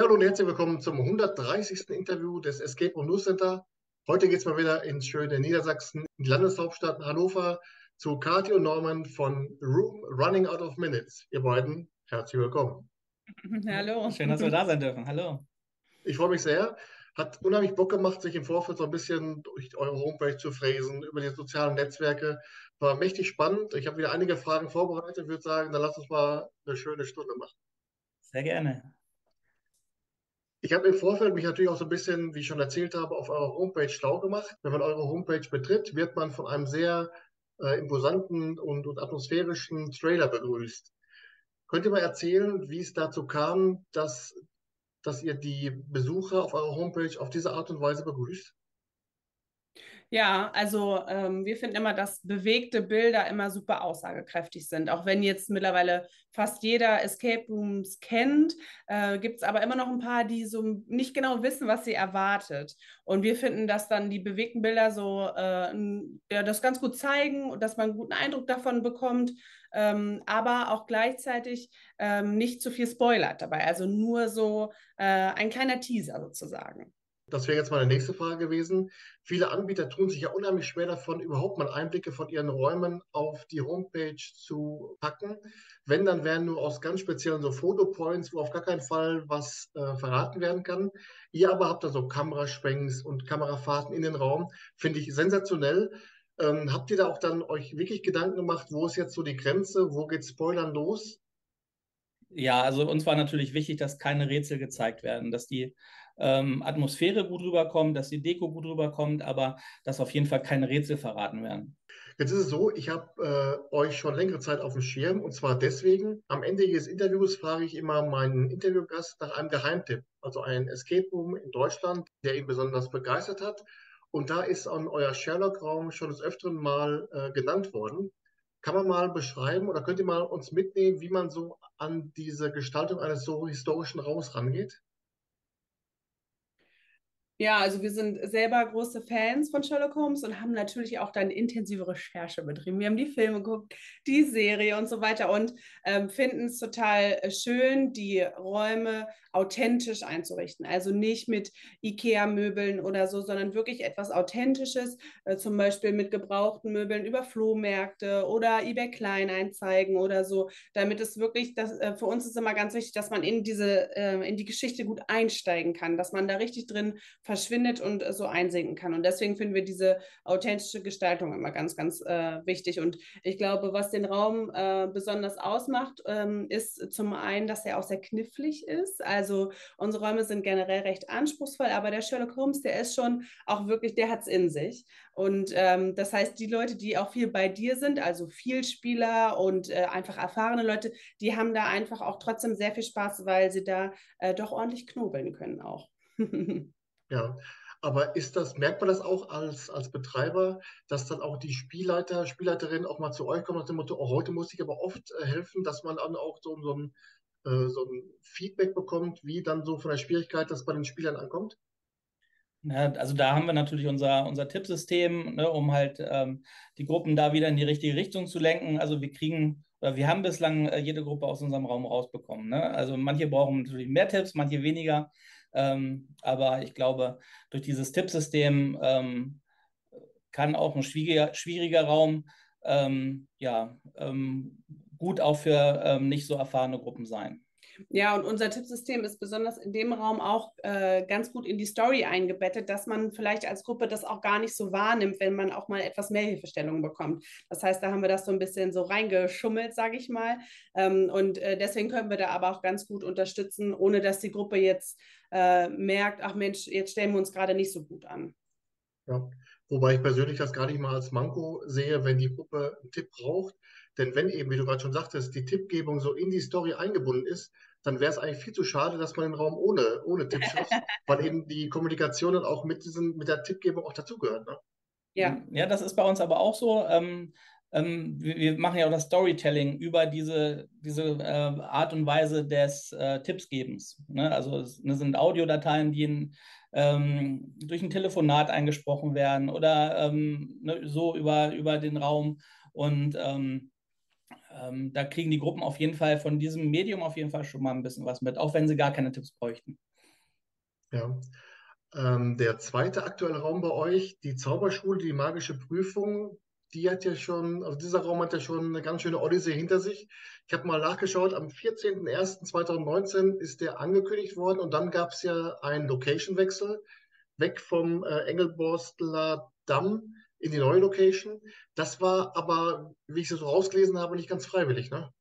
Ja, hallo und herzlich willkommen zum 130. Interview des Escape Room News Center. Heute geht es mal wieder ins schöne Niedersachsen, in die Landeshauptstadt Hannover, zu Kathi und Norman von Room Running Out of Minutes. Ihr beiden, herzlich willkommen. Hallo. Schön, dass wir da sein dürfen. Hallo. Ich freue mich sehr. Hat unheimlich Bock gemacht, sich im Vorfeld so ein bisschen durch eure Homepage zu fräsen, über die sozialen Netzwerke. War mächtig spannend. Ich habe wieder einige Fragen vorbereitet. Ich würde sagen, dann lass uns mal eine schöne Stunde machen. Sehr gerne. Ich habe im Vorfeld mich natürlich auch so ein bisschen, wie ich schon erzählt habe, auf eurer Homepage schlau gemacht. Wenn man eure Homepage betritt, wird man von einem sehr äh, imposanten und, und atmosphärischen Trailer begrüßt. Könnt ihr mal erzählen, wie es dazu kam, dass, dass ihr die Besucher auf eurer Homepage auf diese Art und Weise begrüßt? Ja, also ähm, wir finden immer, dass bewegte Bilder immer super aussagekräftig sind. Auch wenn jetzt mittlerweile fast jeder Escape Rooms kennt, äh, gibt es aber immer noch ein paar, die so nicht genau wissen, was sie erwartet. Und wir finden, dass dann die bewegten Bilder so äh, ja, das ganz gut zeigen und dass man einen guten Eindruck davon bekommt. Ähm, aber auch gleichzeitig ähm, nicht zu viel spoilert dabei. Also nur so äh, ein kleiner Teaser sozusagen. Das wäre jetzt meine nächste Frage gewesen. Viele Anbieter tun sich ja unheimlich schwer davon, überhaupt mal Einblicke von ihren Räumen auf die Homepage zu packen. Wenn, dann wären nur aus ganz speziellen so Fotopoints, wo auf gar keinen Fall was äh, verraten werden kann. Ihr aber habt da so Kameraschwenks und Kamerafahrten in den Raum. Finde ich sensationell. Ähm, habt ihr da auch dann euch wirklich Gedanken gemacht, wo ist jetzt so die Grenze, wo geht Spoilern los? Ja, also uns war natürlich wichtig, dass keine Rätsel gezeigt werden, dass die ähm, Atmosphäre gut rüberkommt, dass die Deko gut rüberkommt, aber dass auf jeden Fall keine Rätsel verraten werden. Jetzt ist es so, ich habe äh, euch schon längere Zeit auf dem Schirm und zwar deswegen, am Ende jedes Interviews frage ich immer meinen Interviewgast nach einem Geheimtipp, also einen Escape Room in Deutschland, der ihn besonders begeistert hat. Und da ist an euer Sherlock-Raum schon des Öfteren mal äh, genannt worden. Kann man mal beschreiben oder könnt ihr mal uns mitnehmen, wie man so an diese Gestaltung eines so historischen Raums rangeht? Ja, also wir sind selber große Fans von Sherlock Holmes und haben natürlich auch dann intensive Recherche betrieben. Wir haben die Filme geguckt, die Serie und so weiter und ähm, finden es total äh, schön, die Räume authentisch einzurichten. Also nicht mit IKEA-Möbeln oder so, sondern wirklich etwas Authentisches, äh, zum Beispiel mit gebrauchten Möbeln über Flohmärkte oder eBay Kleinanzeigen oder so, damit es wirklich, das, äh, für uns ist immer ganz wichtig, dass man in diese, äh, in die Geschichte gut einsteigen kann, dass man da richtig drin verschwindet und so einsinken kann. Und deswegen finden wir diese authentische Gestaltung immer ganz, ganz äh, wichtig. Und ich glaube, was den Raum äh, besonders ausmacht, ähm, ist zum einen, dass er auch sehr knifflig ist. Also unsere Räume sind generell recht anspruchsvoll, aber der Sherlock Holmes, der ist schon auch wirklich, der hat es in sich. Und ähm, das heißt, die Leute, die auch viel bei dir sind, also Vielspieler und äh, einfach erfahrene Leute, die haben da einfach auch trotzdem sehr viel Spaß, weil sie da äh, doch ordentlich knobeln können auch. Ja, aber ist das, merkt man das auch als, als Betreiber, dass dann auch die Spielleiter, Spielleiterinnen auch mal zu euch kommen nach dem Motto, oh, heute muss ich aber oft äh, helfen, dass man dann auch so, so, ein, äh, so ein Feedback bekommt, wie dann so von der Schwierigkeit das bei den Spielern ankommt? Ja, also da haben wir natürlich unser, unser Tippsystem, ne, um halt ähm, die Gruppen da wieder in die richtige Richtung zu lenken. Also wir kriegen, oder wir haben bislang äh, jede Gruppe aus unserem Raum rausbekommen. Ne? Also manche brauchen natürlich mehr Tipps, manche weniger. Ähm, aber ich glaube, durch dieses Tippsystem ähm, kann auch ein schwieriger, schwieriger Raum ähm, ja, ähm, gut auch für ähm, nicht so erfahrene Gruppen sein. Ja, und unser Tippsystem ist besonders in dem Raum auch äh, ganz gut in die Story eingebettet, dass man vielleicht als Gruppe das auch gar nicht so wahrnimmt, wenn man auch mal etwas mehr Hilfestellung bekommt. Das heißt, da haben wir das so ein bisschen so reingeschummelt, sage ich mal. Ähm, und äh, deswegen können wir da aber auch ganz gut unterstützen, ohne dass die Gruppe jetzt äh, merkt, ach Mensch, jetzt stellen wir uns gerade nicht so gut an. Ja, wobei ich persönlich das gar nicht mal als Manko sehe, wenn die Gruppe einen Tipp braucht. Denn wenn eben, wie du gerade schon sagtest, die Tippgebung so in die Story eingebunden ist, dann wäre es eigentlich viel zu schade, dass man den Raum ohne, ohne Tipps schafft, weil eben die Kommunikation dann auch mit, diesen, mit der Tippgebung auch dazugehört. Ne? Ja. ja, das ist bei uns aber auch so. Ähm, ähm, wir, wir, machen ja auch das Storytelling über diese, diese äh, Art und Weise des äh, Tippsgebens. Ne? Also es ne, sind Audiodateien, die in, ähm, durch ein Telefonat eingesprochen werden oder ähm, ne, so über, über den Raum. Und ähm, ähm, da kriegen die Gruppen auf jeden Fall von diesem Medium auf jeden Fall schon mal ein bisschen was mit, auch wenn sie gar keine Tipps bräuchten. Ja. Ähm, der zweite aktuelle Raum bei euch, die Zauberschule, die magische Prüfung, die hat ja schon, also dieser Raum hat ja schon eine ganz schöne Odyssee hinter sich. Ich habe mal nachgeschaut, am 14.01.2019 ist der angekündigt worden und dann gab es ja einen Location-Wechsel weg vom äh, Engelborstler Damm in die neue Location. Das war aber, wie ich es so rausgelesen habe, nicht ganz freiwillig, ne?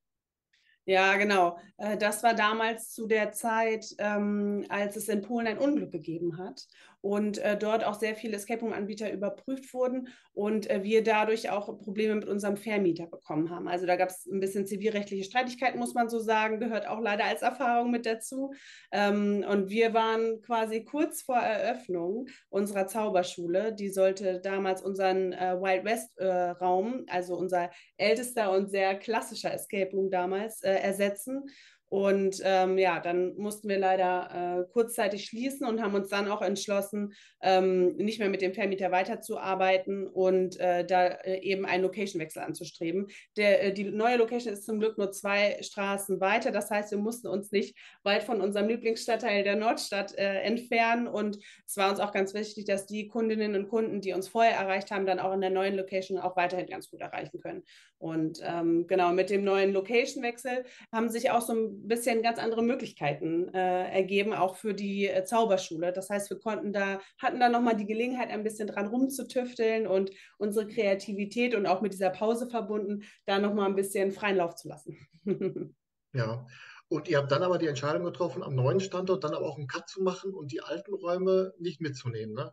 Ja, genau. Äh, das war damals zu der Zeit, ähm, als es in Polen ein Unglück gegeben hat und äh, dort auch sehr viele Escape Room-Anbieter überprüft wurden und äh, wir dadurch auch Probleme mit unserem Vermieter bekommen haben. Also da gab es ein bisschen zivilrechtliche Streitigkeiten, muss man so sagen, gehört auch leider als Erfahrung mit dazu. Ähm, und wir waren quasi kurz vor Eröffnung unserer Zauberschule. Die sollte damals unseren äh, Wild West-Raum, äh, also unser ältester und sehr klassischer Escape Room damals, äh, ersetzen. Und ähm, ja, dann mussten wir leider äh, kurzzeitig schließen und haben uns dann auch entschlossen, ähm, nicht mehr mit dem Vermieter weiterzuarbeiten und äh, da äh, eben einen Location-Wechsel anzustreben. Der, äh, die neue Location ist zum Glück nur zwei Straßen weiter. Das heißt, wir mussten uns nicht weit von unserem Lieblingsstadtteil der Nordstadt äh, entfernen. Und es war uns auch ganz wichtig, dass die Kundinnen und Kunden, die uns vorher erreicht haben, dann auch in der neuen Location auch weiterhin ganz gut erreichen können. Und ähm, genau, mit dem neuen Location-Wechsel haben sich auch so ein bisschen ganz andere Möglichkeiten äh, ergeben, auch für die äh, Zauberschule. Das heißt, wir konnten da, hatten da nochmal die Gelegenheit, ein bisschen dran rumzutüfteln und unsere Kreativität und auch mit dieser Pause verbunden, da nochmal ein bisschen freien Lauf zu lassen. ja. Und ihr habt dann aber die Entscheidung getroffen, am neuen Standort dann aber auch einen Cut zu machen und die alten Räume nicht mitzunehmen, ne?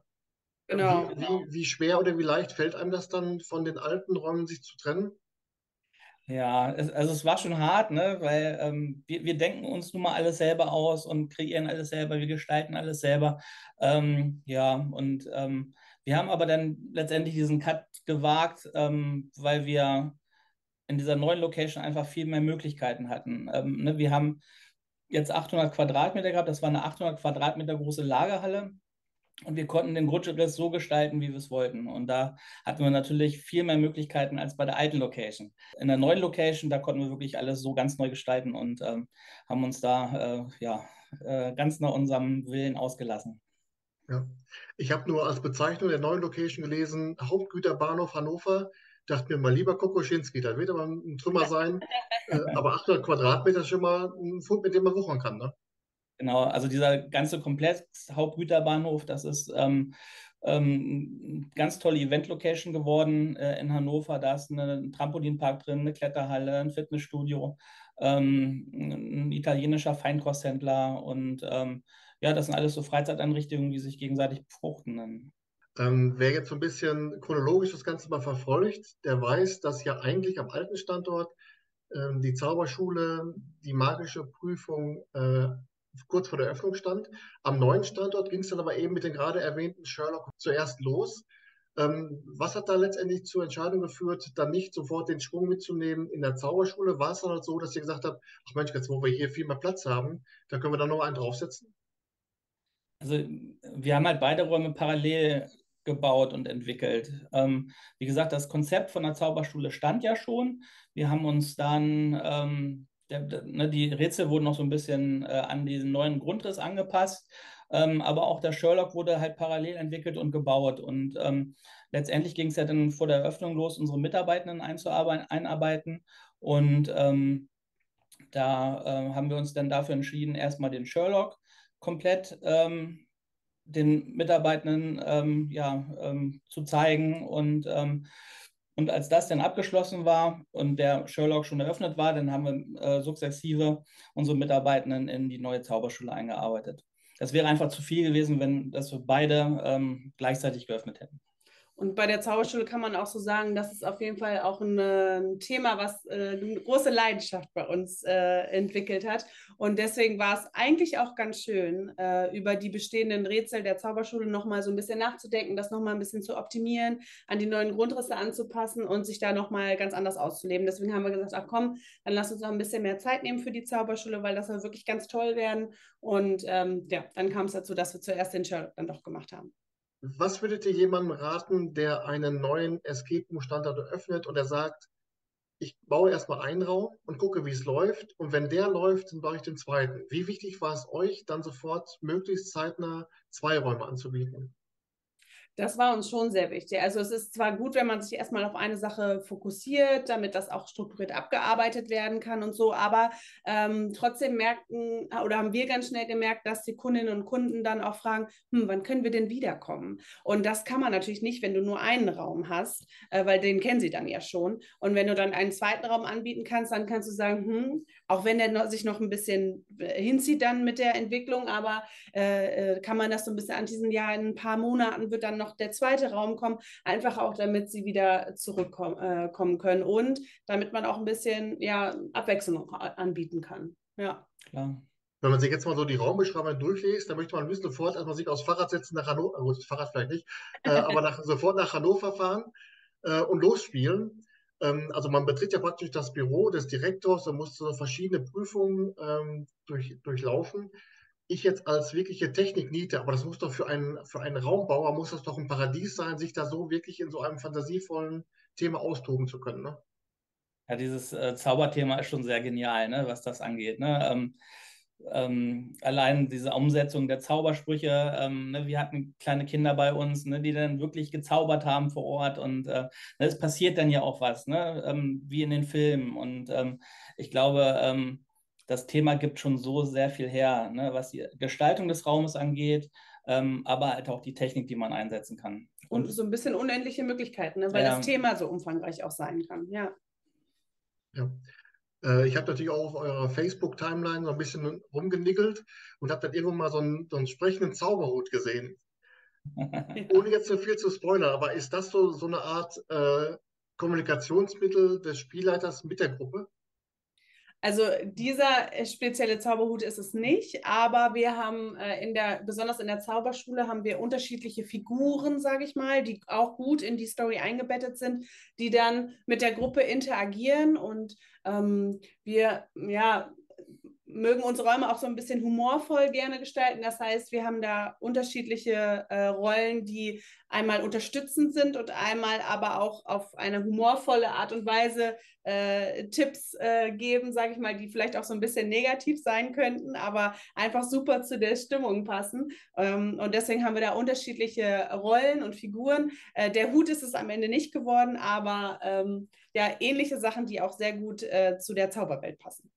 Genau. Wie, genau. wie, wie schwer oder wie leicht fällt einem das dann, von den alten Räumen sich zu trennen? Ja, es, also es war schon hart, ne? weil ähm, wir, wir denken uns nun mal alles selber aus und kreieren alles selber, wir gestalten alles selber. Ähm, ja, und ähm, wir haben aber dann letztendlich diesen Cut gewagt, ähm, weil wir in dieser neuen Location einfach viel mehr Möglichkeiten hatten. Ähm, ne? Wir haben jetzt 800 Quadratmeter gehabt, das war eine 800 Quadratmeter große Lagerhalle und wir konnten den Grundriss so gestalten, wie wir es wollten. Und da hatten wir natürlich viel mehr Möglichkeiten als bei der alten Location. In der neuen Location, da konnten wir wirklich alles so ganz neu gestalten und ähm, haben uns da äh, ja, äh, ganz nach unserem Willen ausgelassen. Ja, ich habe nur als Bezeichnung der neuen Location gelesen, Hauptgüterbahnhof Hannover. Dachte mir mal lieber Kokoschinski, da wird aber ein Trümmer sein. äh, aber 800 Quadratmeter ist schon mal ein Fund, mit dem man wuchern kann. Ne? Genau, also dieser ganze Komplex Hauptgüterbahnhof, das ist ähm, ähm, ganz tolle Event-Location geworden äh, in Hannover. Da ist ein Trampolinpark drin, eine Kletterhalle, ein Fitnessstudio, ähm, ein italienischer Feinkosthändler und ähm, ja, das sind alles so Freizeiteinrichtungen, die sich gegenseitig befruchten. Ähm, wer jetzt so ein bisschen chronologisch das Ganze mal verfolgt, der weiß, dass ja eigentlich am alten Standort ähm, die Zauberschule, die magische Prüfung äh, kurz vor der Öffnung stand. Am neuen Standort ging es dann aber eben mit den gerade erwähnten Sherlock zuerst los. Ähm, was hat da letztendlich zur Entscheidung geführt, dann nicht sofort den Schwung mitzunehmen in der Zauberschule? War es dann halt so, dass ihr gesagt habt, ach Mensch, jetzt wo wir hier viel mehr Platz haben, da können wir dann noch einen draufsetzen? Also wir haben halt beide Räume parallel gebaut und entwickelt. Ähm, wie gesagt, das Konzept von der Zauberschule stand ja schon. Wir haben uns dann ähm, der, der, ne, die Rätsel wurden noch so ein bisschen äh, an diesen neuen Grundriss angepasst. Ähm, aber auch der Sherlock wurde halt parallel entwickelt und gebaut. Und ähm, letztendlich ging es ja dann vor der Eröffnung los, unsere Mitarbeitenden einarbeiten. Und ähm, da äh, haben wir uns dann dafür entschieden, erstmal den Sherlock komplett ähm, den Mitarbeitenden ähm, ja, ähm, zu zeigen und und als das dann abgeschlossen war und der Sherlock schon eröffnet war, dann haben wir äh, sukzessive unsere Mitarbeitenden in die neue Zauberschule eingearbeitet. Das wäre einfach zu viel gewesen, wenn das wir beide ähm, gleichzeitig geöffnet hätten. Und bei der Zauberschule kann man auch so sagen, das ist auf jeden Fall auch ein, ein Thema, was äh, eine große Leidenschaft bei uns äh, entwickelt hat. Und deswegen war es eigentlich auch ganz schön, äh, über die bestehenden Rätsel der Zauberschule nochmal so ein bisschen nachzudenken, das nochmal ein bisschen zu optimieren, an die neuen Grundrisse anzupassen und sich da nochmal ganz anders auszuleben. Deswegen haben wir gesagt, ach komm, dann lass uns noch ein bisschen mehr Zeit nehmen für die Zauberschule, weil das soll wirklich ganz toll werden. Und ähm, ja, dann kam es dazu, dass wir zuerst den Sherlock dann doch gemacht haben. Was würdet ihr jemandem raten, der einen neuen Escape Room Standort eröffnet und er sagt, ich baue erstmal einen Raum und gucke, wie es läuft. Und wenn der läuft, dann baue ich den zweiten. Wie wichtig war es euch, dann sofort möglichst zeitnah zwei Räume anzubieten? Das war uns schon sehr wichtig. Also es ist zwar gut, wenn man sich erstmal auf eine Sache fokussiert, damit das auch strukturiert abgearbeitet werden kann und so, aber ähm, trotzdem merken oder haben wir ganz schnell gemerkt, dass die Kundinnen und Kunden dann auch fragen, hm, wann können wir denn wiederkommen? Und das kann man natürlich nicht, wenn du nur einen Raum hast, äh, weil den kennen sie dann ja schon. Und wenn du dann einen zweiten Raum anbieten kannst, dann kannst du sagen, hm, auch wenn der sich noch ein bisschen äh, hinzieht dann mit der Entwicklung, aber äh, äh, kann man das so ein bisschen an diesen Jahr in ein paar Monaten wird dann noch der zweite Raum kommen, einfach auch damit sie wieder zurückkommen äh, können und damit man auch ein bisschen ja, Abwechslung anbieten kann. Ja. Klar. Wenn man sich jetzt mal so die Raumbeschreibung durchliest, dann möchte man wissen sofort, als man sich aufs Fahrrad setzt nach Hannover, gut, das Fahrrad vielleicht nicht, äh, aber nach, sofort nach Hannover fahren äh, und losspielen. Ähm, also man betritt ja praktisch das Büro des Direktors und muss so verschiedene Prüfungen ähm, durch, durchlaufen ich jetzt als wirkliche Technikniete, aber das muss doch für einen, für einen Raumbauer, muss das doch ein Paradies sein, sich da so wirklich in so einem fantasievollen Thema austoben zu können. Ne? Ja, dieses äh, Zauberthema ist schon sehr genial, ne, was das angeht. Ne? Ähm, ähm, allein diese Umsetzung der Zaubersprüche, ähm, ne, wir hatten kleine Kinder bei uns, ne, die dann wirklich gezaubert haben vor Ort und äh, ne, es passiert dann ja auch was, ne, ähm, wie in den Filmen. Und ähm, ich glaube, ähm, das Thema gibt schon so sehr viel her, ne, was die Gestaltung des Raumes angeht, ähm, aber halt auch die Technik, die man einsetzen kann. Und, Und so ein bisschen unendliche Möglichkeiten, ne, weil ja. das Thema so umfangreich auch sein kann, ja. Ja. Äh, ich habe natürlich auch auf eurer Facebook-Timeline so ein bisschen rumgenickelt und habe dann irgendwann mal so einen, so einen sprechenden Zauberhut gesehen. Ohne jetzt so viel zu spoilern, aber ist das so, so eine Art äh, Kommunikationsmittel des Spielleiters mit der Gruppe? Also dieser äh, spezielle Zauberhut ist es nicht, aber wir haben äh, in der, besonders in der Zauberschule, haben wir unterschiedliche Figuren, sage ich mal, die auch gut in die Story eingebettet sind, die dann mit der Gruppe interagieren und ähm, wir, ja, mögen unsere Räume auch so ein bisschen humorvoll gerne gestalten. Das heißt, wir haben da unterschiedliche äh, Rollen, die einmal unterstützend sind und einmal aber auch auf eine humorvolle Art und Weise äh, Tipps äh, geben, sage ich mal, die vielleicht auch so ein bisschen negativ sein könnten, aber einfach super zu der Stimmung passen. Ähm, und deswegen haben wir da unterschiedliche Rollen und Figuren. Äh, der Hut ist es am Ende nicht geworden, aber ähm, ja, ähnliche Sachen, die auch sehr gut äh, zu der Zauberwelt passen.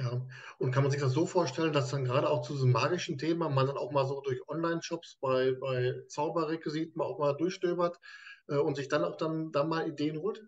Ja, und kann man sich das so vorstellen, dass dann gerade auch zu diesem magischen Thema man dann auch mal so durch Online-Shops bei, bei Zauberrequisiten auch mal durchstöbert äh, und sich dann auch dann, dann mal Ideen holt?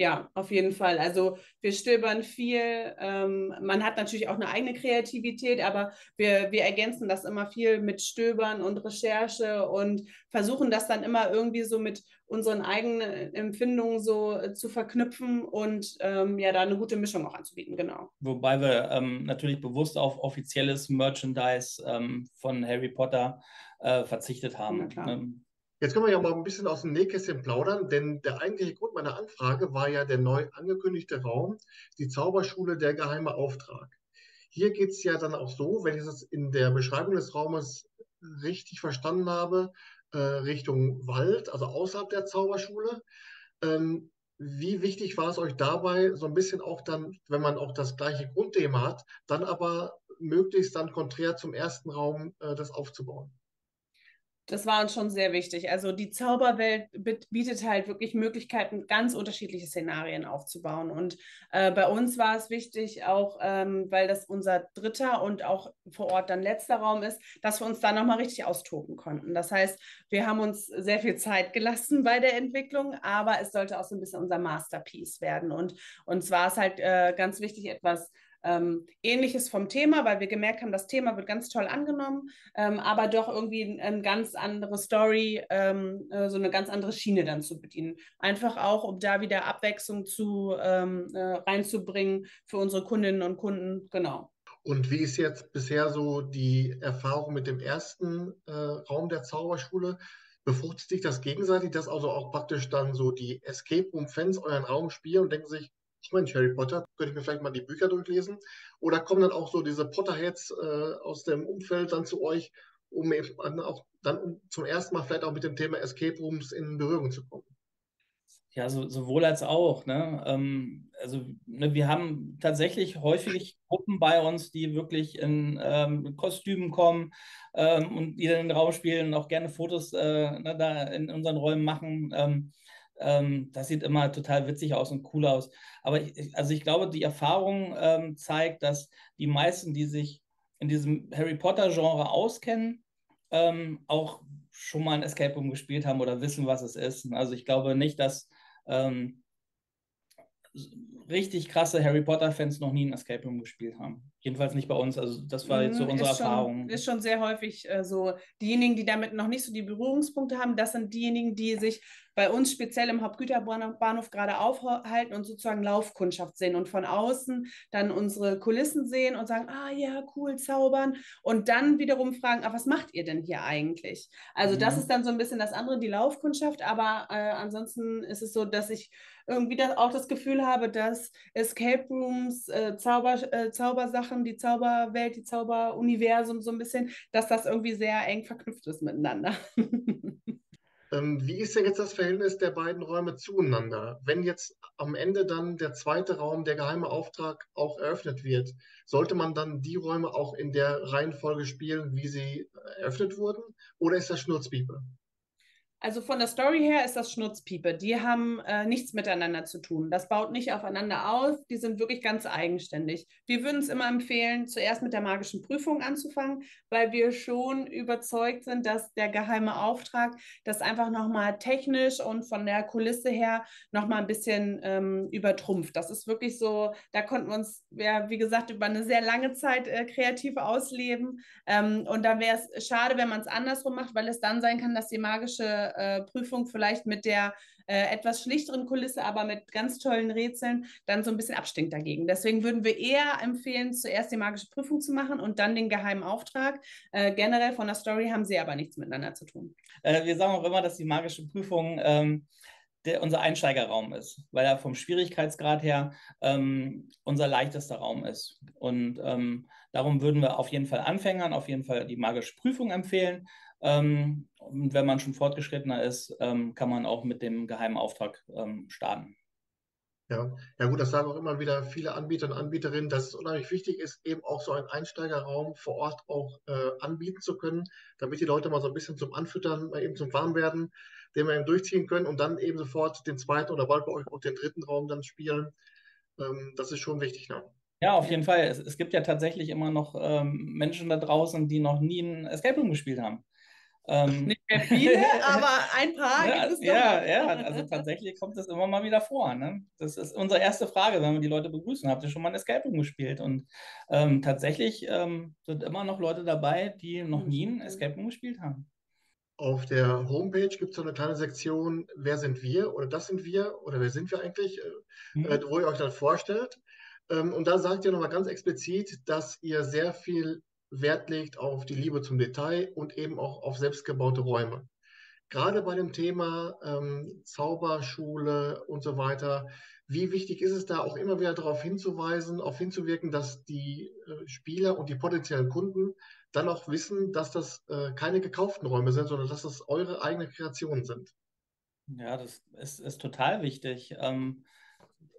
Ja, auf jeden Fall. Also wir stöbern viel. Ähm, man hat natürlich auch eine eigene Kreativität, aber wir, wir ergänzen das immer viel mit Stöbern und Recherche und versuchen das dann immer irgendwie so mit unseren eigenen Empfindungen so äh, zu verknüpfen und ähm, ja, da eine gute Mischung auch anzubieten, genau. Wobei wir ähm, natürlich bewusst auf offizielles Merchandise ähm, von Harry Potter äh, verzichtet haben. Jetzt können wir ja mal ein bisschen aus dem Nähkästchen plaudern, denn der eigentliche Grund meiner Anfrage war ja der neu angekündigte Raum, die Zauberschule Der geheime Auftrag. Hier geht es ja dann auch so, wenn ich das in der Beschreibung des Raumes richtig verstanden habe, äh, Richtung Wald, also außerhalb der Zauberschule. Ähm, wie wichtig war es euch dabei, so ein bisschen auch dann, wenn man auch das gleiche Grundthema hat, dann aber möglichst dann konträr zum ersten Raum äh, das aufzubauen? Das war uns schon sehr wichtig. Also die Zauberwelt bietet halt wirklich Möglichkeiten, ganz unterschiedliche Szenarien aufzubauen. Und äh, bei uns war es wichtig, auch ähm, weil das unser dritter und auch vor Ort dann letzter Raum ist, dass wir uns da nochmal richtig austoben konnten. Das heißt, wir haben uns sehr viel Zeit gelassen bei der Entwicklung, aber es sollte auch so ein bisschen unser Masterpiece werden. Und uns war es halt äh, ganz wichtig, etwas ähm, Ähnliches vom Thema, weil wir gemerkt haben, das Thema wird ganz toll angenommen, ähm, aber doch irgendwie eine ganz andere Story, ähm, äh, so eine ganz andere Schiene dann zu bedienen. Einfach auch, um da wieder Abwechslung zu, ähm, äh, reinzubringen für unsere Kundinnen und Kunden. Genau. Und wie ist jetzt bisher so die Erfahrung mit dem ersten äh, Raum der Zauberschule? Befruchtet sich das gegenseitig, dass also auch praktisch dann so die Escape Room-Fans euren Raum spielen und denken sich, Mensch, Harry Potter, könnte ich mir vielleicht mal die Bücher durchlesen? Oder kommen dann auch so diese Potterheads äh, aus dem Umfeld dann zu euch, um eben auch dann zum ersten Mal vielleicht auch mit dem Thema Escape Rooms in Berührung zu kommen? Ja, so, sowohl als auch. Ne? Ähm, also ne, wir haben tatsächlich häufig Gruppen bei uns, die wirklich in ähm, Kostümen kommen ähm, und die dann in den Raum spielen und auch gerne Fotos äh, ne, da in unseren Räumen machen. Ähm, das sieht immer total witzig aus und cool aus. Aber ich, also ich glaube, die Erfahrung ähm, zeigt, dass die meisten, die sich in diesem Harry Potter-Genre auskennen, ähm, auch schon mal ein Escape Room gespielt haben oder wissen, was es ist. Also ich glaube nicht, dass ähm, richtig krasse Harry Potter-Fans noch nie ein Escape Room gespielt haben. Jedenfalls nicht bei uns. Also das war jetzt so mhm, unsere ist schon, Erfahrung. Ist schon sehr häufig äh, so. Diejenigen, die damit noch nicht so die Berührungspunkte haben, das sind diejenigen, die sich bei uns speziell im Hauptgüterbahnhof gerade aufhalten und sozusagen Laufkundschaft sehen und von außen dann unsere Kulissen sehen und sagen, ah ja, cool, zaubern. Und dann wiederum fragen, ah, was macht ihr denn hier eigentlich? Also mhm. das ist dann so ein bisschen das andere, die Laufkundschaft. Aber äh, ansonsten ist es so, dass ich irgendwie das, auch das Gefühl habe, dass Escape Rooms, äh, Zauber, äh, Zaubersachen, die Zauberwelt, die Zauberuniversum so ein bisschen, dass das irgendwie sehr eng verknüpft ist miteinander. Ähm, wie ist denn jetzt das Verhältnis der beiden Räume zueinander? Wenn jetzt am Ende dann der zweite Raum, der geheime Auftrag, auch eröffnet wird, sollte man dann die Räume auch in der Reihenfolge spielen, wie sie eröffnet wurden? Oder ist das Schnurzpiepe? Also von der Story her ist das Schnurzpiepe. Die haben äh, nichts miteinander zu tun. Das baut nicht aufeinander auf. Die sind wirklich ganz eigenständig. Wir würden es immer empfehlen, zuerst mit der magischen Prüfung anzufangen, weil wir schon überzeugt sind, dass der geheime Auftrag das einfach nochmal technisch und von der Kulisse her nochmal ein bisschen ähm, übertrumpft. Das ist wirklich so, da konnten wir uns, ja, wie gesagt, über eine sehr lange Zeit äh, kreativ ausleben. Ähm, und da wäre es schade, wenn man es andersrum macht, weil es dann sein kann, dass die magische äh, Prüfung vielleicht mit der äh, etwas schlichteren Kulisse, aber mit ganz tollen Rätseln dann so ein bisschen abstinkt dagegen. Deswegen würden wir eher empfehlen, zuerst die magische Prüfung zu machen und dann den geheimen Auftrag. Äh, generell von der Story haben sie aber nichts miteinander zu tun. Äh, wir sagen auch immer, dass die magische Prüfung ähm, der, unser Einsteigerraum ist, weil er vom Schwierigkeitsgrad her ähm, unser leichtester Raum ist. Und ähm, darum würden wir auf jeden Fall Anfängern auf jeden Fall die magische Prüfung empfehlen. Ähm, und wenn man schon fortgeschrittener ist, ähm, kann man auch mit dem geheimen Auftrag ähm, starten. Ja, ja gut, das sagen auch immer wieder viele Anbieter und Anbieterinnen, dass es unheimlich wichtig ist, eben auch so einen Einsteigerraum vor Ort auch äh, anbieten zu können, damit die Leute mal so ein bisschen zum Anfüttern, mal eben zum Warmwerden, den wir eben durchziehen können und dann eben sofort den zweiten oder bald bei euch auch den dritten Raum dann spielen. Ähm, das ist schon wichtig. Ne? Ja, auf jeden Fall. Es, es gibt ja tatsächlich immer noch ähm, Menschen da draußen, die noch nie ein Escape Room gespielt haben. Ähm, Nicht mehr viele, aber ein paar ja, gibt es Ja, ja, also tatsächlich kommt das immer mal wieder vor. Ne? Das ist unsere erste Frage, wenn wir die Leute begrüßen. Habt ihr schon mal ein Escape Room gespielt? Und ähm, tatsächlich ähm, sind immer noch Leute dabei, die noch nie ein Escape Room gespielt haben. Auf der Homepage gibt es so eine kleine Sektion, wer sind wir oder das sind wir oder wer sind wir eigentlich, mhm. äh, wo ihr euch dann vorstellt. Ähm, und da sagt ihr nochmal ganz explizit, dass ihr sehr viel Wert legt auf die Liebe zum Detail und eben auch auf selbstgebaute Räume. Gerade bei dem Thema ähm, Zauberschule und so weiter, wie wichtig ist es da auch immer wieder darauf hinzuweisen, darauf hinzuwirken, dass die äh, Spieler und die potenziellen Kunden dann auch wissen, dass das äh, keine gekauften Räume sind, sondern dass das eure eigenen Kreationen sind. Ja, das ist, ist total wichtig. Ähm,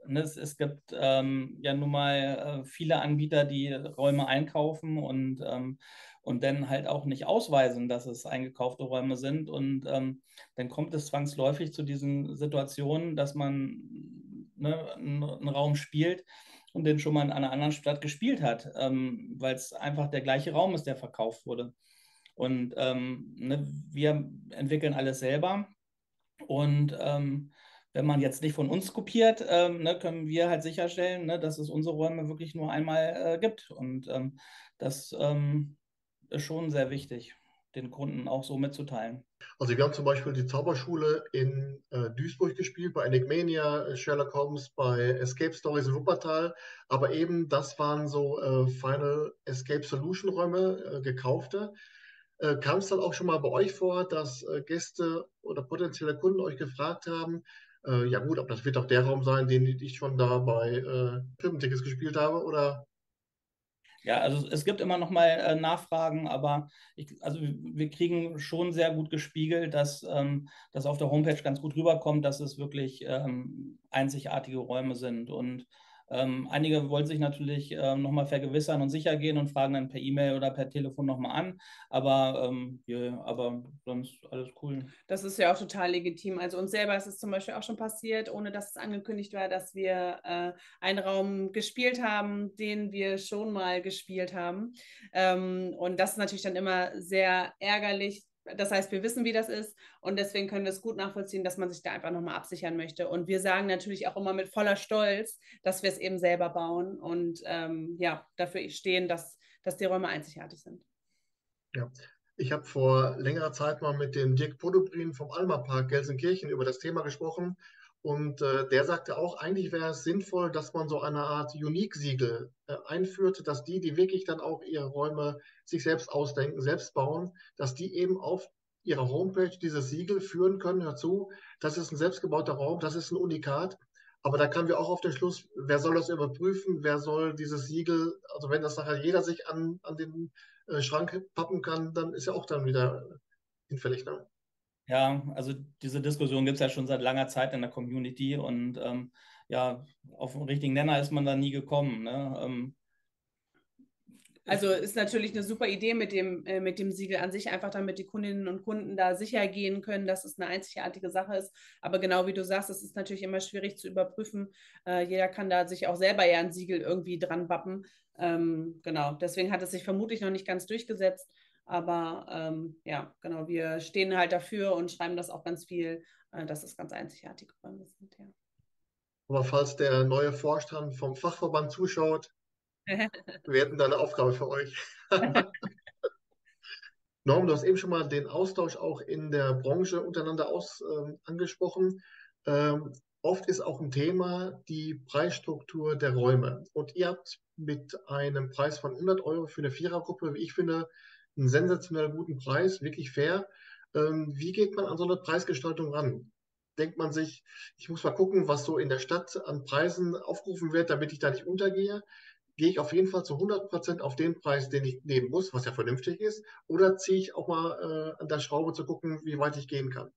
Ne, es, es, gibt ähm, ja nun mal äh, viele Anbieter, die Räume einkaufen und, ähm, und dann halt auch nicht ausweisen, dass es eingekaufte Räume sind. Und ähm, dann kommt es zwangsläufig zu diesen Situationen, dass man ne, einen, Raum spielt und den schon mal in einer anderen Stadt gespielt hat, ähm, weil es einfach der gleiche Raum ist, der verkauft wurde. Und ähm, ne, wir entwickeln alles selber und ähm, wenn man jetzt nicht von uns kopiert, ähm, ne, können wir halt sicherstellen, ne, dass es unsere Räume wirklich nur einmal äh, gibt. Und ähm, das ähm, ist schon sehr wichtig, den Kunden auch so mitzuteilen. Also wir haben zum Beispiel die Zauberschule in äh, Duisburg gespielt, bei Enigmania, Sherlock Holmes, bei Escape Stories in Wuppertal. Aber eben das waren so äh, Final Escape Solution Räume, äh, gekaufte. Äh, kam es dann auch schon mal bei euch vor, dass äh, Gäste oder potenzielle Kunden euch gefragt haben, äh, ja gut, aber das wird doch der Raum sein, den ich schon da bei äh, gespielt habe, oder? Ja, also es gibt immer noch mal äh, Nachfragen, aber ich, also wir kriegen schon sehr gut gespiegelt, dass ähm, das auf der Homepage ganz gut rüberkommt, dass es wirklich ähm, einzigartige Räume sind. Und ähm, einige wollen sich natürlich ähm, nochmal vergewissern und sicher gehen und fragen dann per E-Mail oder per Telefon nochmal an. Aber, ähm, yeah, aber sonst alles cool. Das ist ja auch total legitim. Also uns selber ist es zum Beispiel auch schon passiert, ohne dass es angekündigt war, dass wir äh, einen Raum gespielt haben, den wir schon mal gespielt haben. Ähm, und das ist natürlich dann immer sehr ärgerlich, das heißt, wir wissen, wie das ist und deswegen können wir es gut nachvollziehen, dass man sich da einfach nochmal absichern möchte. Und wir sagen natürlich auch immer mit voller Stolz, dass wir es eben selber bauen und ähm, ja, dafür stehen, dass, dass die Räume einzigartig sind. Ja, ich habe vor längerer Zeit mal mit dem Dirk Podobrin vom Alma Park Gelsenkirchen über das Thema gesprochen und äh, der sagte auch, eigentlich wäre es sinnvoll, dass man so eine Art Unique-Siegel äh, einführt, dass die, die wirklich dann auch ihre Räume sich selbst ausdenken, selbst bauen, dass die eben auf ihrer Homepage dieses Siegel führen können dazu. Das ist ein selbstgebauter Raum, das ist ein Unikat. Aber da kamen wir auch auf den Schluss, wer soll das überprüfen, wer soll dieses Siegel, also wenn das nachher jeder sich an, an den äh, Schrank pappen kann, dann ist ja auch dann wieder hinfällig. Ne? Ja, also diese Diskussion gibt es ja schon seit langer Zeit in der Community und ähm, ja, auf den richtigen Nenner ist man da nie gekommen. Ne? Ähm, also ist natürlich eine super Idee mit dem, äh, mit dem Siegel an sich, einfach damit die Kundinnen und Kunden da sicher gehen können, dass es eine einzigartige Sache ist. Aber genau wie du sagst, es ist natürlich immer schwierig zu überprüfen. Äh, jeder kann da sich auch selber ja ein Siegel irgendwie dran wappen. Ähm, genau, deswegen hat es sich vermutlich noch nicht ganz durchgesetzt. Aber ähm, ja, genau, wir stehen halt dafür und schreiben das auch ganz viel, äh, dass es ganz einzigartige Räume sind, ja. Aber falls der neue Vorstand vom Fachverband zuschaut, wir hätten da eine Aufgabe für euch. Norm, du hast eben schon mal den Austausch auch in der Branche untereinander aus, äh, angesprochen. Ähm, oft ist auch ein Thema die Preisstruktur der Räume. Und ihr habt mit einem Preis von 100 Euro für eine Vierergruppe, wie ich finde, einen sensationell guten Preis, wirklich fair. Ähm, wie geht man an so eine Preisgestaltung ran? Denkt man sich, ich muss mal gucken, was so in der Stadt an Preisen aufgerufen wird, damit ich da nicht untergehe? Gehe ich auf jeden Fall zu 100 Prozent auf den Preis, den ich nehmen muss, was ja vernünftig ist? Oder ziehe ich auch mal äh, an der Schraube zu gucken, wie weit ich gehen kann?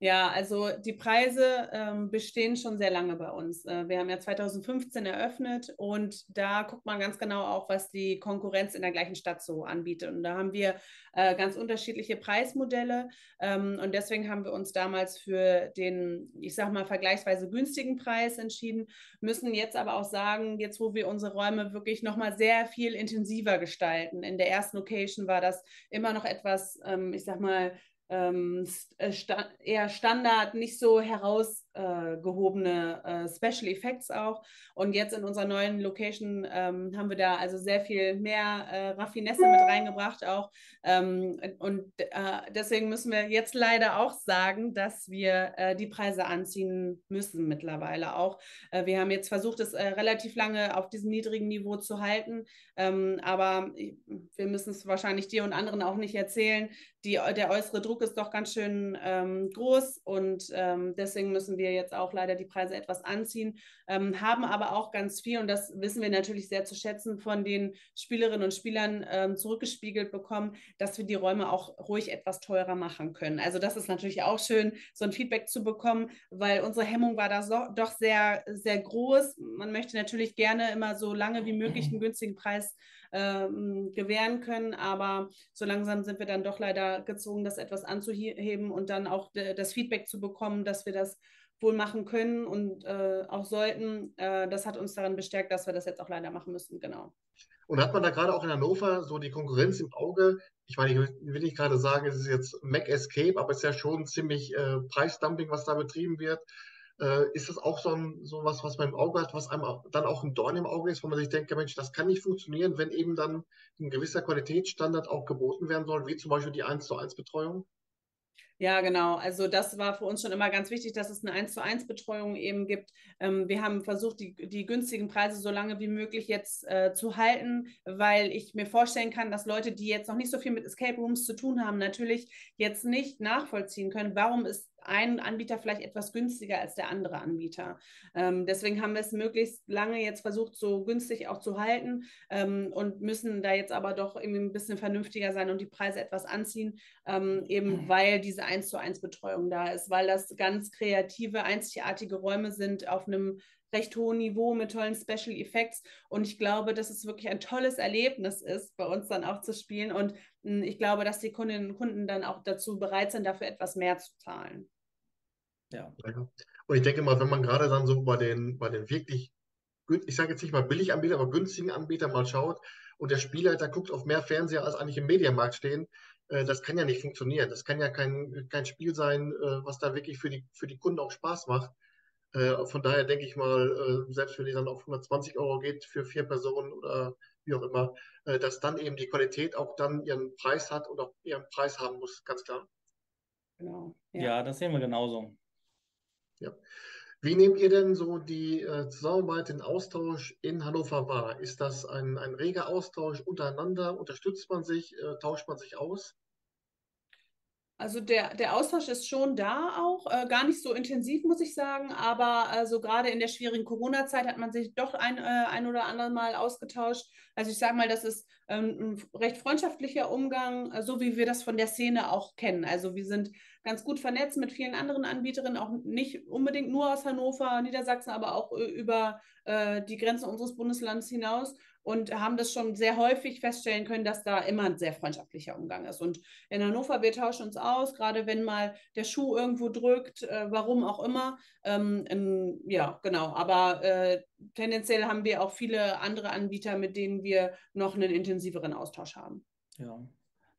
Ja, also die Preise ähm, bestehen schon sehr lange bei uns. Äh, wir haben ja 2015 eröffnet und da guckt man ganz genau auch, was die Konkurrenz in der gleichen Stadt so anbietet. Und da haben wir äh, ganz unterschiedliche Preismodelle ähm, und deswegen haben wir uns damals für den, ich sag mal, vergleichsweise günstigen Preis entschieden, müssen jetzt aber auch sagen, jetzt wo wir unsere Räume wirklich nochmal sehr viel intensiver gestalten. In der ersten Location war das immer noch etwas, ähm, ich sag mal, ähm, äh, sta eher Standard, nicht so herausgehobene äh, Special Effects auch. Und jetzt in unserer neuen Location ähm, haben wir da also sehr viel mehr äh, Raffinesse mit reingebracht auch. Ähm, und äh, deswegen müssen wir jetzt leider auch sagen, dass wir äh, die Preise anziehen müssen mittlerweile auch. Äh, wir haben jetzt versucht, es relativ lange auf diesem niedrigen Niveau zu halten, ähm, aber wir müssen es wahrscheinlich dir und anderen auch nicht erzählen. Die, der äußere Druck ist doch ganz schön ähm, groß und ähm, deswegen müssen wir jetzt auch leider die Preise etwas anziehen, ähm, haben aber auch ganz viel und das wissen wir natürlich sehr zu schätzen von den Spielerinnen und Spielern ähm, zurückgespiegelt bekommen, dass wir die Räume auch ruhig etwas teurer machen können. Also das ist natürlich auch schön, so ein Feedback zu bekommen, weil unsere Hemmung war da so, doch sehr, sehr groß. Man möchte natürlich gerne immer so lange wie möglich einen günstigen Preis ähm, gewähren können. Aber so langsam sind wir dann doch leider gezwungen, das etwas anzuheben und dann auch das Feedback zu bekommen, dass wir das wohl machen können und äh, auch sollten. Äh, das hat uns daran bestärkt, dass wir das jetzt auch leider machen müssen, genau. Und hat man da gerade auch in Hannover so die Konkurrenz im Auge? Ich meine, ich will nicht gerade sagen, es ist jetzt Mac Escape, aber es ist ja schon ziemlich äh, Preisdumping, was da betrieben wird. Äh, ist das auch so, ein, so was, was man im Auge hat, was einem dann auch ein Dorn im Auge ist, wo man sich denkt, Mensch, das kann nicht funktionieren, wenn eben dann ein gewisser Qualitätsstandard auch geboten werden soll, wie zum Beispiel die 1 zu 1 Betreuung? Ja, genau. Also das war für uns schon immer ganz wichtig, dass es eine 1 zu 1 Betreuung eben gibt. Ähm, wir haben versucht, die, die günstigen Preise so lange wie möglich jetzt äh, zu halten, weil ich mir vorstellen kann, dass Leute, die jetzt noch nicht so viel mit Escape Rooms zu tun haben, natürlich jetzt nicht nachvollziehen können, warum es ein Anbieter vielleicht etwas günstiger als der andere Anbieter. Ähm, deswegen haben wir es möglichst lange jetzt versucht, so günstig auch zu halten ähm, und müssen da jetzt aber doch irgendwie ein bisschen vernünftiger sein und die Preise etwas anziehen, ähm, eben mhm. weil diese 1 zu 1 Betreuung da ist, weil das ganz kreative, einzigartige Räume sind auf einem recht hohen Niveau mit tollen Special Effects. Und ich glaube, dass es wirklich ein tolles Erlebnis ist, bei uns dann auch zu spielen. Und hm, ich glaube, dass die Kundinnen und Kunden dann auch dazu bereit sind, dafür etwas mehr zu zahlen. Ja. Und ich denke mal, wenn man gerade dann so bei den, bei den wirklich, ich sage jetzt nicht mal billig Anbieter, aber günstigen Anbietern mal schaut und der Spielleiter guckt auf mehr Fernseher, als eigentlich im Mediamarkt stehen, äh, das kann ja nicht funktionieren. Das kann ja kein, kein Spiel sein, äh, was da wirklich für die, für die Kunden auch Spaß macht. Äh, von daher denke ich mal, äh, selbst wenn die dann auf 120 Euro geht für vier Personen oder wie auch immer, äh, dass dann eben die Qualität auch dann ihren Preis hat und auch ihren Preis haben muss, ganz klar. Genau. Ja, ja das sehen wir genauso. Ja. Wie nehmt ihr denn so die äh, Zusammenarbeit, den Austausch in Hannover wahr? Ist das ein, ein reger Austausch untereinander? Unterstützt man sich? Äh, tauscht man sich aus? Also der, der Austausch ist schon da auch, äh, gar nicht so intensiv, muss ich sagen, aber also gerade in der schwierigen Corona-Zeit hat man sich doch ein, äh, ein oder andere Mal ausgetauscht. Also ich sage mal, das ist ähm, ein recht freundschaftlicher Umgang, äh, so wie wir das von der Szene auch kennen. Also wir sind ganz gut vernetzt mit vielen anderen Anbieterinnen, auch nicht unbedingt nur aus Hannover, Niedersachsen, aber auch äh, über äh, die Grenzen unseres Bundeslandes hinaus und haben das schon sehr häufig feststellen können, dass da immer ein sehr freundschaftlicher Umgang ist. Und in Hannover, wir tauschen uns aus, gerade wenn mal der Schuh irgendwo drückt, äh, warum auch immer. Ähm, in, ja, genau. Aber äh, tendenziell haben wir auch viele andere Anbieter, mit denen wir noch einen intensiveren Austausch haben. Ja,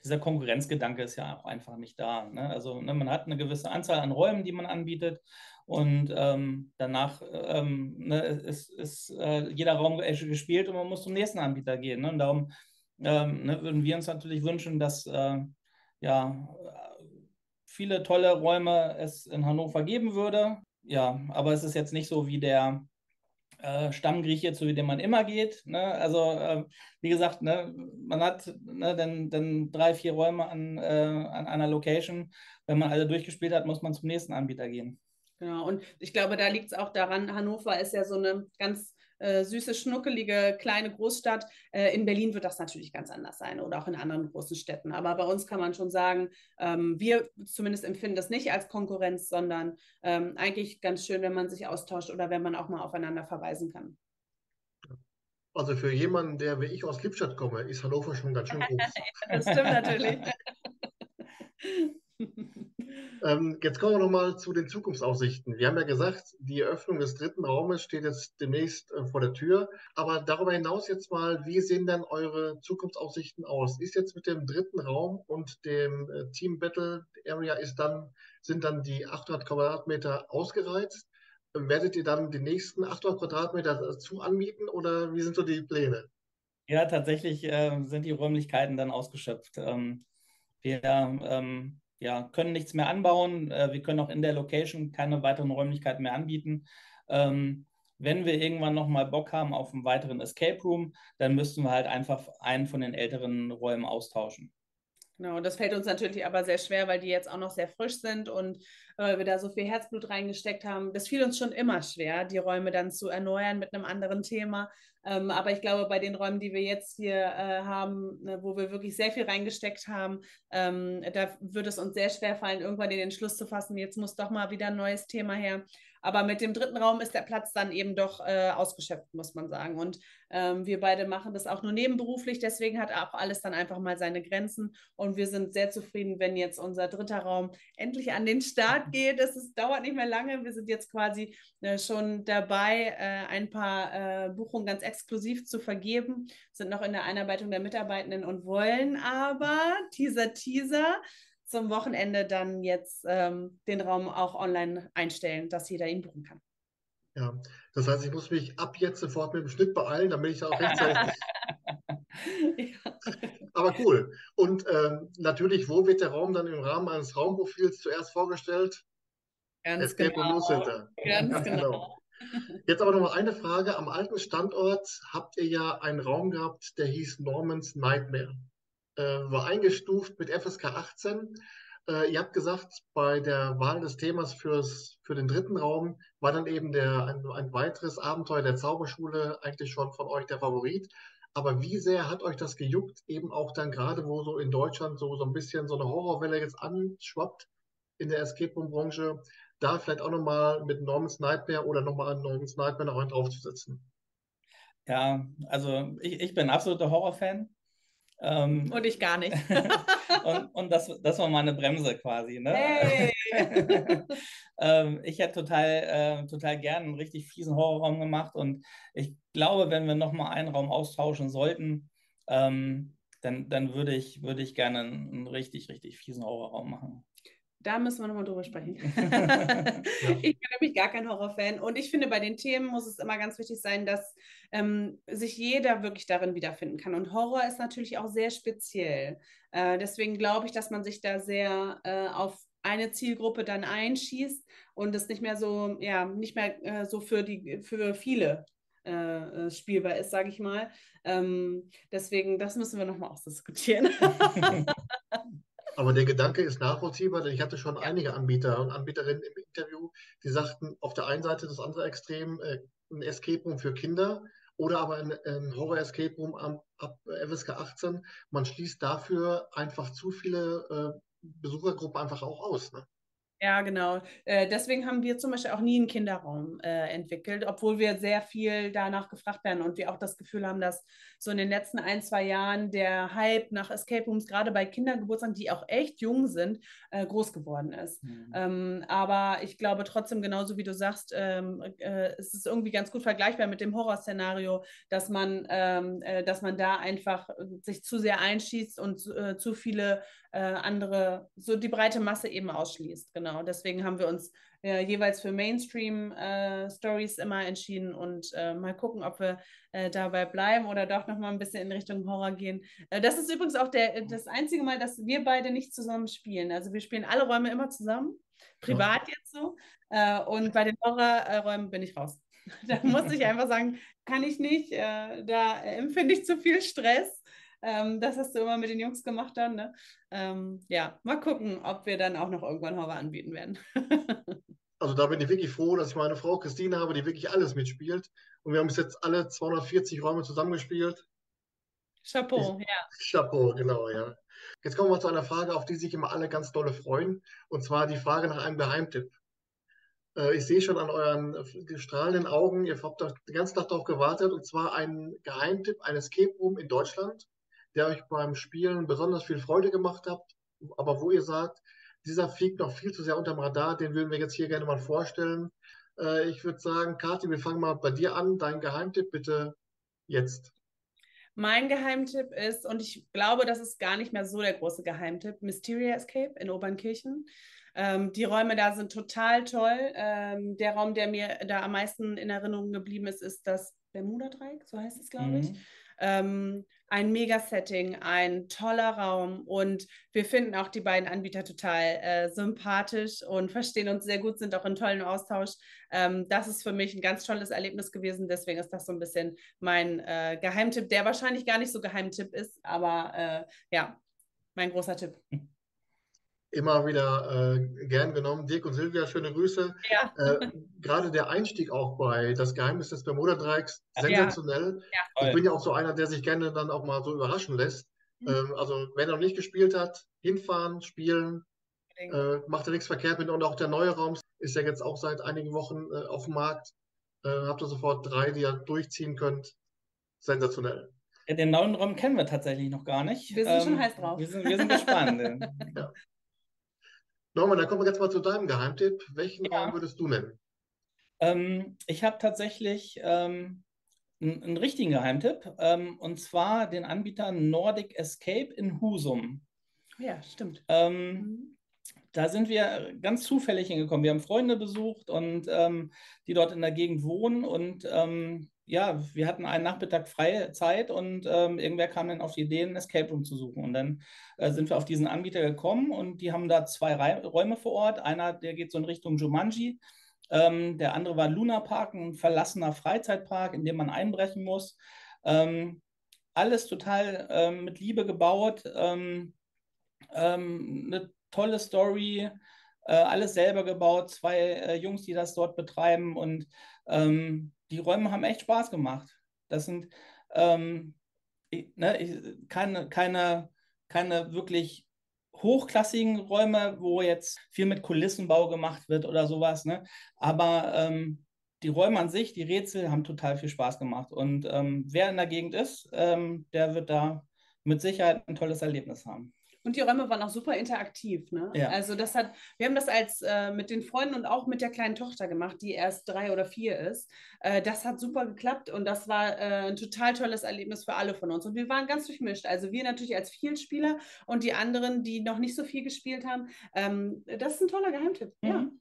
dieser Konkurrenzgedanke ist ja auch einfach nicht da. Ne? Also ne, man hat eine gewisse Anzahl an Räumen, die man anbietet und ähm, danach ähm, ne, ist, ist äh, jeder Raum gespielt und man muss zum nächsten Anbieter gehen. Ne? Und darum ähm, ne, würden wir uns natürlich wünschen, dass äh, ja, viele tolle Räume es in Hannover geben würde. Ja, aber es ist jetzt nicht so wie der äh, Stammgrieche, zu dem man immer geht. Ne? Also, äh, wie gesagt, ne, man hat ne, dann, dann drei, vier Räume an, äh, an einer Location. Wenn man alle durchgespielt hat, muss man zum nächsten Anbieter gehen. Genau, und ich glaube, da liegt es auch daran, Hannover ist ja so eine ganz äh, süße, schnuckelige kleine Großstadt. Äh, in Berlin wird das natürlich ganz anders sein oder auch in anderen großen Städten. Aber bei uns kann man schon sagen, ähm, wir zumindest empfinden das nicht als Konkurrenz, sondern ähm, eigentlich ganz schön, wenn man sich austauscht oder wenn man auch mal aufeinander verweisen kann. Also für jemanden, der wie ich aus Lippstadt komme, ist Hannover schon ganz schön groß. das stimmt natürlich. Ähm, jetzt kommen wir nochmal zu den Zukunftsaussichten. Wir haben ja gesagt, die Eröffnung des dritten Raumes steht jetzt demnächst äh, vor der Tür. Aber darüber hinaus jetzt mal, wie sehen dann eure Zukunftsaussichten aus? Ist jetzt mit dem dritten Raum und dem äh, Team Battle Area ist dann, sind dann die 800 Quadratmeter ausgereizt? Werdet ihr dann die nächsten 800 Quadratmeter dazu anmieten oder wie sind so die Pläne? Ja, tatsächlich äh, sind die Räumlichkeiten dann ausgeschöpft. Ähm, wir ähm, ja, können nichts mehr anbauen. Äh, wir können auch in der Location keine weiteren Räumlichkeiten mehr anbieten. Ähm, wenn wir irgendwann nochmal Bock haben auf einen weiteren Escape Room, dann müssten wir halt einfach einen von den älteren Räumen austauschen. Genau, das fällt uns natürlich aber sehr schwer, weil die jetzt auch noch sehr frisch sind und äh, wir da so viel Herzblut reingesteckt haben. Das fiel uns schon immer schwer, die Räume dann zu erneuern mit einem anderen Thema. Ähm, aber ich glaube, bei den Räumen, die wir jetzt hier äh, haben, ne, wo wir wirklich sehr viel reingesteckt haben, ähm, da wird es uns sehr schwer fallen, irgendwann den Entschluss zu fassen, jetzt muss doch mal wieder ein neues Thema her. Aber mit dem dritten Raum ist der Platz dann eben doch äh, ausgeschöpft, muss man sagen. Und ähm, wir beide machen das auch nur nebenberuflich, deswegen hat auch alles dann einfach mal seine Grenzen. Und wir sind sehr zufrieden, wenn jetzt unser dritter Raum endlich an den Start geht. Es ist, dauert nicht mehr lange. Wir sind jetzt quasi äh, schon dabei, äh, ein paar äh, Buchungen ganz exklusiv zu vergeben, sind noch in der Einarbeitung der Mitarbeitenden und wollen aber, Teaser, Teaser, zum Wochenende dann jetzt ähm, den Raum auch online einstellen, dass jeder ihn buchen kann. Ja, das heißt, ich muss mich ab jetzt sofort mit dem Schnitt beeilen, damit ich da auch rechtzeitig. ja. Aber cool. Und ähm, natürlich, wo wird der Raum dann im Rahmen eines Raumprofils zuerst vorgestellt? Ganz Escape genau. Center. Ganz, Ganz genau. genau. Jetzt aber noch mal eine Frage. Am alten Standort habt ihr ja einen Raum gehabt, der hieß Norman's Nightmare war eingestuft mit FSK 18. Äh, ihr habt gesagt, bei der Wahl des Themas fürs, für den dritten Raum war dann eben der, ein, ein weiteres Abenteuer der Zauberschule eigentlich schon von euch der Favorit. Aber wie sehr hat euch das gejuckt, eben auch dann gerade, wo so in Deutschland so, so ein bisschen so eine Horrorwelle jetzt anschwappt in der Escape Room-Branche, da vielleicht auch nochmal mit Norman's Nightmare oder nochmal an Norman's Nightmare noch einen draufzusetzen? Ja, also ich, ich bin absoluter Horrorfan. Ähm, und ich gar nicht. und und das, das war meine Bremse quasi. Ne? Hey. ähm, ich hätte total, äh, total gern einen richtig fiesen Horrorraum gemacht und ich glaube, wenn wir nochmal einen Raum austauschen sollten, ähm, dann, dann würde ich, würde ich gerne einen, einen richtig, richtig fiesen Horrorraum machen. Da müssen wir nochmal drüber sprechen. ich bin nämlich gar kein Horrorfan. Und ich finde, bei den Themen muss es immer ganz wichtig sein, dass ähm, sich jeder wirklich darin wiederfinden kann. Und Horror ist natürlich auch sehr speziell. Äh, deswegen glaube ich, dass man sich da sehr äh, auf eine Zielgruppe dann einschießt und es nicht mehr so, ja, nicht mehr äh, so für die, für viele äh, äh, spielbar ist, sage ich mal. Ähm, deswegen, das müssen wir nochmal ausdiskutieren. Aber der Gedanke ist nachvollziehbar, denn ich hatte schon einige Anbieter und Anbieterinnen im Interview, die sagten, auf der einen Seite das andere Extrem, äh, ein Escape Room für Kinder oder aber ein, ein Horror-Escape Room ab, ab FSK 18. Man schließt dafür einfach zu viele äh, Besuchergruppen einfach auch aus. Ne? Ja, genau. Äh, deswegen haben wir zum Beispiel auch nie einen Kinderraum äh, entwickelt, obwohl wir sehr viel danach gefragt werden und wir auch das Gefühl haben, dass so in den letzten ein, zwei Jahren der Hype nach Escape Rooms, gerade bei Kindergeburtstagen, die auch echt jung sind, äh, groß geworden ist. Mhm. Ähm, aber ich glaube trotzdem, genauso wie du sagst, ähm, äh, es ist irgendwie ganz gut vergleichbar mit dem Horrorszenario, dass man, ähm, äh, dass man da einfach sich zu sehr einschießt und zu viele andere, so die breite Masse eben ausschließt. Genau. Deswegen haben wir uns äh, jeweils für Mainstream-Stories äh, immer entschieden und äh, mal gucken, ob wir äh, dabei bleiben oder doch nochmal ein bisschen in Richtung Horror gehen. Äh, das ist übrigens auch der, das einzige Mal, dass wir beide nicht zusammen spielen. Also wir spielen alle Räume immer zusammen, privat ja. jetzt so. Äh, und bei den Horrorräumen bin ich raus. da muss ich einfach sagen, kann ich nicht. da empfinde ich zu viel Stress. Ähm, das hast du immer mit den Jungs gemacht dann. Ne? Ähm, ja, mal gucken, ob wir dann auch noch irgendwann Horror anbieten werden. also da bin ich wirklich froh, dass ich meine Frau Christine habe, die wirklich alles mitspielt. Und wir haben bis jetzt alle 240 Räume zusammengespielt. Chapeau, ich, ja. Chapeau, genau, ja. Jetzt kommen wir zu einer Frage, auf die sich immer alle ganz dolle freuen. Und zwar die Frage nach einem Geheimtipp. Äh, ich sehe schon an euren strahlenden Augen, ihr habt den ganzen Tag darauf gewartet, und zwar ein Geheimtipp, ein Escape Room in Deutschland, der euch beim Spielen besonders viel Freude gemacht hat, aber wo ihr sagt, dieser fliegt noch viel zu sehr unterm Radar, den würden wir jetzt hier gerne mal vorstellen. Äh, ich würde sagen, Kathi, wir fangen mal bei dir an. Dein Geheimtipp bitte jetzt. Mein Geheimtipp ist, und ich glaube, das ist gar nicht mehr so der große Geheimtipp, Mysteria Escape in Obernkirchen. Ähm, die Räume da sind total toll. Ähm, der Raum, der mir da am meisten in Erinnerung geblieben ist, ist das Bermuda-Dreieck, so heißt es, glaube mhm. ich. Ähm, ein Mega-Setting, ein toller Raum und wir finden auch die beiden Anbieter total äh, sympathisch und verstehen uns sehr gut, sind auch in tollen Austausch. Ähm, das ist für mich ein ganz tolles Erlebnis gewesen, deswegen ist das so ein bisschen mein äh, Geheimtipp, der wahrscheinlich gar nicht so Geheimtipp ist, aber äh, ja, mein großer Tipp. immer wieder äh, gern genommen. Dirk und Silvia, schöne Grüße. Ja. Äh, gerade der Einstieg auch bei Das Geheimnis des Bermuda-Dreiecks, sensationell. Ja. Ich bin ja auch so einer, der sich gerne dann auch mal so überraschen lässt. Mhm. Ähm, also, wer noch nicht gespielt hat, hinfahren, spielen, äh, macht ja nichts verkehrt mit. Und auch der neue Raum ist ja jetzt auch seit einigen Wochen äh, auf dem Markt. Äh, habt ihr sofort drei, die ihr durchziehen könnt. Sensationell. Den neuen Raum kennen wir tatsächlich noch gar nicht. Wir sind ähm, schon heiß drauf. Wir sind, wir sind gespannt. ja. Norman, dann kommen wir jetzt mal zu deinem Geheimtipp. Welchen ja. Raum würdest du nennen? Ähm, ich habe tatsächlich ähm, einen, einen, richtigen Geheimtipp ähm, und zwar den Anbieter Nordic Escape in Husum. Ja, stimmt. Ähm, mhm. Da sind wir ganz zufällig hingekommen. Wir haben Freunde besucht und ähm, die dort in der Gegend wohnen und ähm, ja, wir hatten einen Nachmittag freie Zeit und ähm, irgendwer kam dann auf die Idee, ein Escape Room zu suchen. Und dann äh, sind wir auf diesen Anbieter gekommen und die haben da zwei Re Räume vor Ort. Einer, der geht so in Richtung Jumanji. Ähm, der andere war Luna Park, ein verlassener Freizeitpark, in dem man einbrechen muss. Ähm, alles total ähm, mit Liebe gebaut. Ähm, ähm, eine tolle Story, äh, alles selber gebaut, zwei äh, Jungs, die das dort betreiben und ähm, die Räume haben echt Spaß gemacht. Das sind ähm, ich, ne, ich, keine, keine, keine wirklich hochklassigen Räume, wo jetzt viel mit Kulissenbau gemacht wird oder sowas. Ne? Aber ähm, die Räume an sich, die Rätsel haben total viel Spaß gemacht. Und ähm, wer in der Gegend ist, ähm, der wird da mit Sicherheit ein tolles Erlebnis haben. Und die Räume waren auch super interaktiv. Ne? Ja. Also das hat, wir haben das als äh, mit den Freunden und auch mit der kleinen Tochter gemacht, die erst drei oder vier ist. Äh, das hat super geklappt und das war äh, ein total tolles Erlebnis für alle von uns. Und wir waren ganz durchmischt. Also wir natürlich als Vielspieler und die anderen, die noch nicht so viel gespielt haben. Ähm, das ist ein toller Geheimtipp. Mhm. Ja.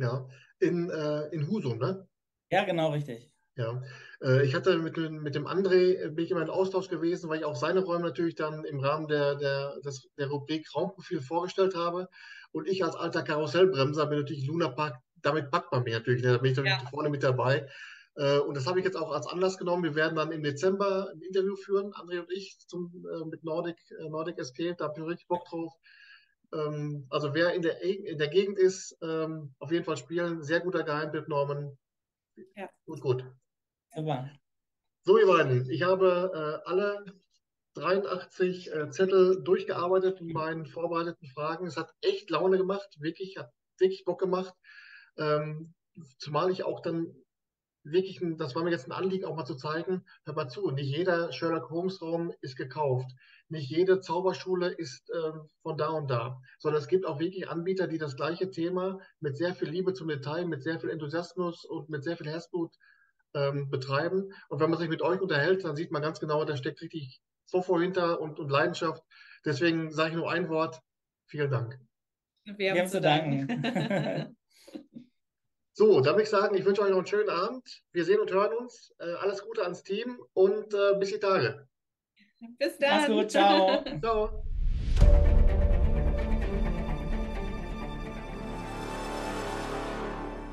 Ja, in, äh, in Husum, ne? Ja, genau, richtig. Ja, äh, ich hatte mit, mit dem André, äh, bin ich immer in Austausch gewesen, weil ich auch seine Räume natürlich dann im Rahmen der, der, des, der Rubrik Raumprofil vorgestellt habe. Und ich als alter Karussellbremser bin natürlich Luna Park, damit packt man mich natürlich, da bin ich ja. vorne mit dabei. Äh, und das habe ich jetzt auch als Anlass genommen. Wir werden dann im Dezember ein Interview führen, André und ich, zum, mit Nordic, Nordic Escape, da habe ich richtig Bock drauf. Ähm, also wer in der, in der Gegend ist, ähm, auf jeden Fall spielen. Sehr guter Geheimtipp, Norman. Ja. Gut, gut. Super. So, ihr beiden, ich habe äh, alle 83 äh, Zettel durchgearbeitet in meinen vorbereiteten Fragen. Es hat echt Laune gemacht, wirklich, hat wirklich Bock gemacht. Ähm, zumal ich auch dann wirklich, das war mir jetzt ein Anliegen, auch mal zu zeigen, hör mal zu, nicht jeder Sherlock Holmes Raum ist gekauft. Nicht jede Zauberschule ist äh, von da und da, sondern es gibt auch wirklich Anbieter, die das gleiche Thema mit sehr viel Liebe zum Detail, mit sehr viel Enthusiasmus und mit sehr viel Herzblut ähm, betreiben. Und wenn man sich mit euch unterhält, dann sieht man ganz genau, da steckt richtig Fofo hinter und, und Leidenschaft. Deswegen sage ich nur ein Wort. Vielen Dank. Wir haben zu danken. So, dann würde ich sagen, ich wünsche euch noch einen schönen Abend. Wir sehen und hören uns. Äh, alles Gute ans Team und äh, bis die Tage. Bis dann. Mach's gut, ciao. ciao.